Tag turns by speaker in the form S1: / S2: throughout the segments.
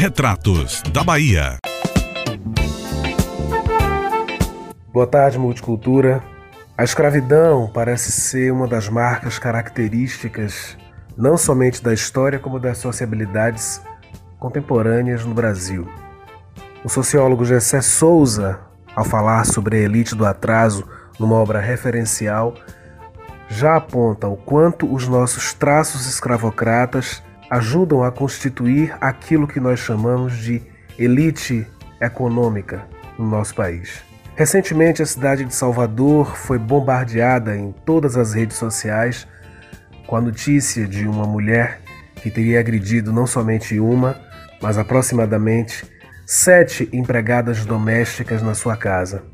S1: Retratos da Bahia.
S2: Boa tarde, Multicultura. A escravidão parece ser uma das marcas características não somente da história, como das sociabilidades contemporâneas no Brasil. O sociólogo Gessé Souza, ao falar sobre a elite do atraso numa obra referencial, já aponta o quanto os nossos traços escravocratas ajudam a constituir aquilo que nós chamamos de elite econômica no nosso país. Recentemente, a cidade de Salvador foi bombardeada em todas as redes sociais com a notícia de uma mulher que teria agredido não somente uma, mas aproximadamente sete empregadas domésticas na sua casa.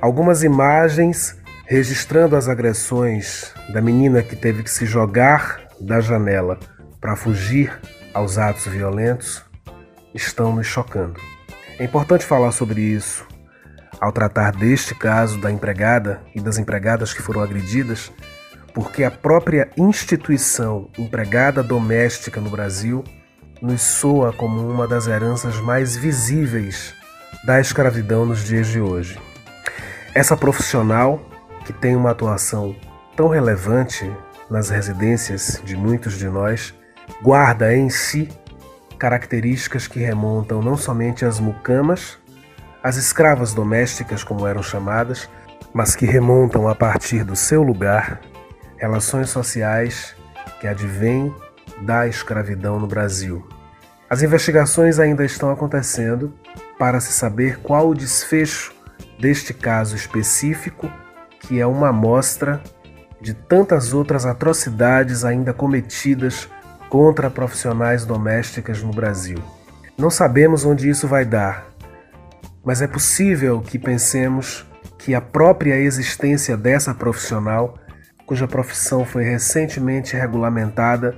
S2: Algumas imagens registrando as agressões da menina que teve que se jogar da janela para fugir aos atos violentos estão nos chocando. É importante falar sobre isso ao tratar deste caso da empregada e das empregadas que foram agredidas, porque a própria instituição empregada doméstica no Brasil nos soa como uma das heranças mais visíveis da escravidão nos dias de hoje. Essa profissional, que tem uma atuação tão relevante nas residências de muitos de nós, guarda em si características que remontam não somente às mucamas, as escravas domésticas, como eram chamadas, mas que remontam a partir do seu lugar relações sociais que advêm da escravidão no Brasil. As investigações ainda estão acontecendo para se saber qual o desfecho deste caso específico, que é uma amostra de tantas outras atrocidades ainda cometidas contra profissionais domésticas no Brasil. Não sabemos onde isso vai dar, mas é possível que pensemos que a própria existência dessa profissional, cuja profissão foi recentemente regulamentada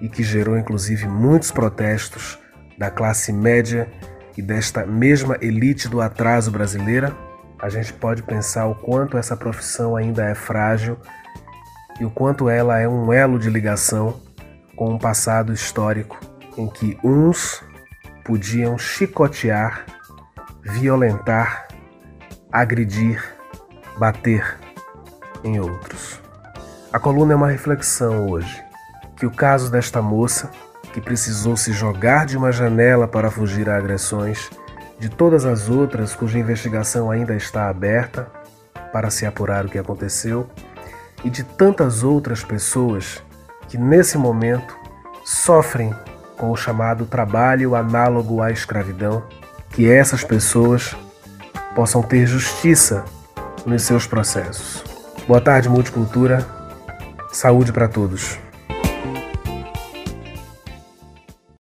S2: e que gerou inclusive muitos protestos da classe média e desta mesma elite do atraso brasileira, a gente pode pensar o quanto essa profissão ainda é frágil e o quanto ela é um elo de ligação com um passado histórico em que uns podiam chicotear violentar, agredir, bater em outros. A coluna é uma reflexão hoje que o caso desta moça, que precisou se jogar de uma janela para fugir a agressões, de todas as outras cuja investigação ainda está aberta para se apurar o que aconteceu, e de tantas outras pessoas que nesse momento sofrem com o chamado trabalho análogo à escravidão que essas pessoas possam ter justiça nos seus processos. Boa tarde, Multicultura. Saúde para todos.